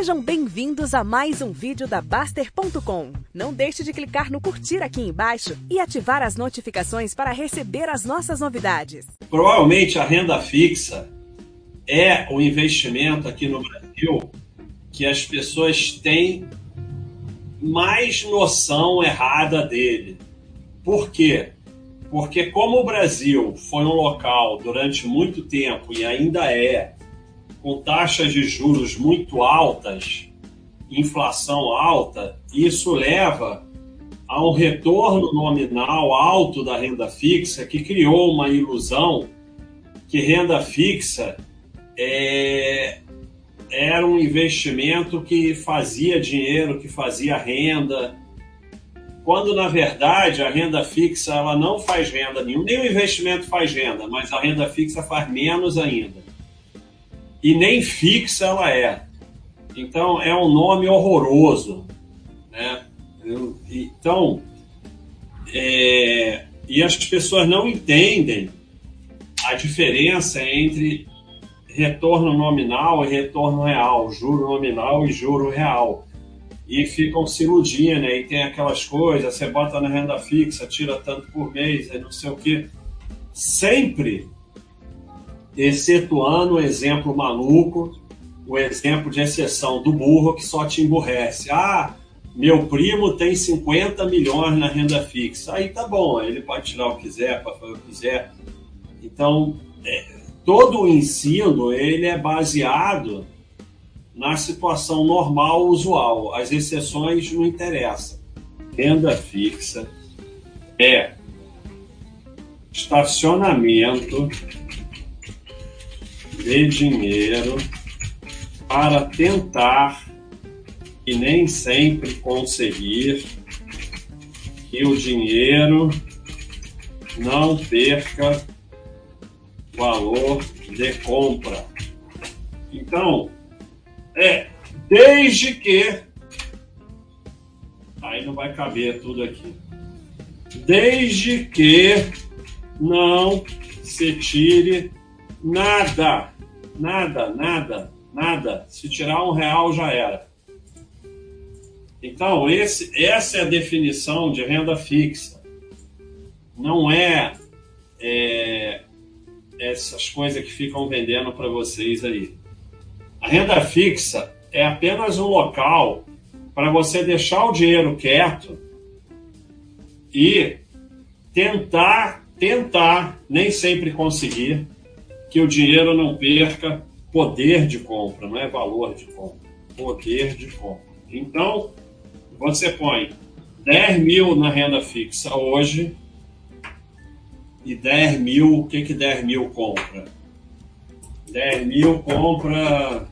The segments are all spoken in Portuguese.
Sejam bem-vindos a mais um vídeo da Baster.com. Não deixe de clicar no curtir aqui embaixo e ativar as notificações para receber as nossas novidades. Provavelmente a renda fixa é o investimento aqui no Brasil que as pessoas têm mais noção errada dele. Por quê? Porque como o Brasil foi um local durante muito tempo e ainda é com taxas de juros muito altas, inflação alta, isso leva a um retorno nominal alto da renda fixa, que criou uma ilusão que renda fixa é, era um investimento que fazia dinheiro, que fazia renda, quando na verdade a renda fixa ela não faz renda nenhuma, nem o investimento faz renda, mas a renda fixa faz menos ainda e nem fixa ela é. Então é um nome horroroso, né? Então, é, e as pessoas não entendem a diferença entre retorno nominal e retorno real, juro nominal e juro real. E ficam se iludindo, né? e tem aquelas coisas, você bota na renda fixa, tira tanto por mês, não sei o quê. Sempre excetuando o exemplo maluco, o exemplo de exceção do burro que só te emburrece. Ah, meu primo tem 50 milhões na renda fixa. Aí tá bom, ele pode tirar o que quiser, pode fazer o que quiser. Então, é, todo o ensino ele é baseado na situação normal, usual. As exceções não interessam. Renda fixa é estacionamento de dinheiro para tentar e nem sempre conseguir que o dinheiro não perca valor de compra. Então, é desde que aí não vai caber tudo aqui. Desde que não se tire Nada, nada, nada, nada. Se tirar um real já era. Então, esse, essa é a definição de renda fixa. Não é, é essas coisas que ficam vendendo para vocês aí. A renda fixa é apenas um local para você deixar o dinheiro quieto e tentar, tentar, nem sempre conseguir, que o dinheiro não perca poder de compra, não é valor de compra, poder de compra. Então, você põe 10 mil na renda fixa hoje e 10 mil, o que, que 10 mil compra? 10 mil compra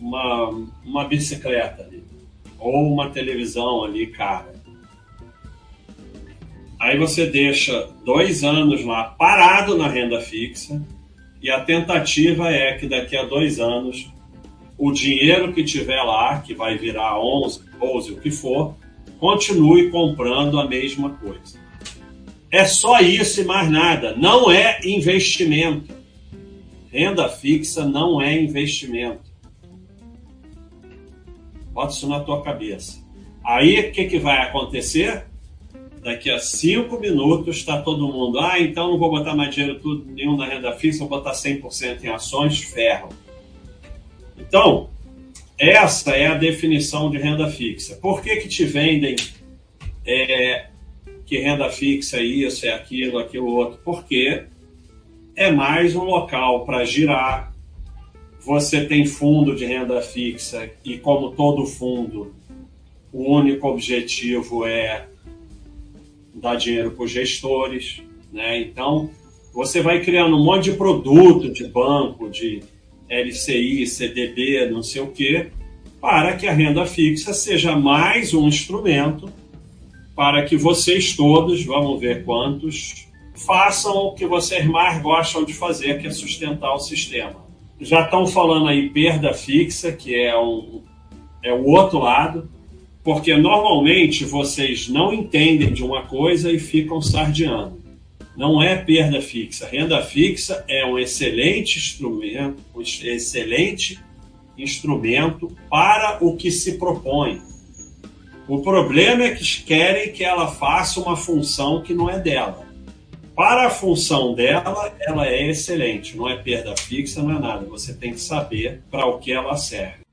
uma, uma bicicleta ali, ou uma televisão ali, cara. Aí você deixa dois anos lá parado na renda fixa e a tentativa é que daqui a dois anos o dinheiro que tiver lá, que vai virar 11, 12, o que for, continue comprando a mesma coisa. É só isso e mais nada. Não é investimento. Renda fixa não é investimento. Bota isso na tua cabeça. Aí o que, que vai acontecer? Daqui a cinco minutos está todo mundo, ah, então não vou botar mais dinheiro tudo, nenhum na renda fixa, vou botar 100% em ações, ferro. Então, essa é a definição de renda fixa. Por que, que te vendem é, que renda fixa é isso, é aquilo, aquilo outro? Porque é mais um local para girar. Você tem fundo de renda fixa e, como todo fundo, o único objetivo é dar dinheiro para os gestores, né? Então, você vai criando um monte de produto de banco, de LCI, CDB, não sei o quê, para que a renda fixa seja mais um instrumento para que vocês todos, vamos ver quantos, façam o que vocês mais gostam de fazer, que é sustentar o sistema. Já estão falando aí perda fixa, que é, um, é o outro lado, porque normalmente vocês não entendem de uma coisa e ficam sardeando. Não é perda fixa. Renda fixa é um excelente instrumento, um excelente instrumento para o que se propõe. O problema é que querem que ela faça uma função que não é dela. Para a função dela, ela é excelente, não é perda fixa, não é nada. Você tem que saber para o que ela serve.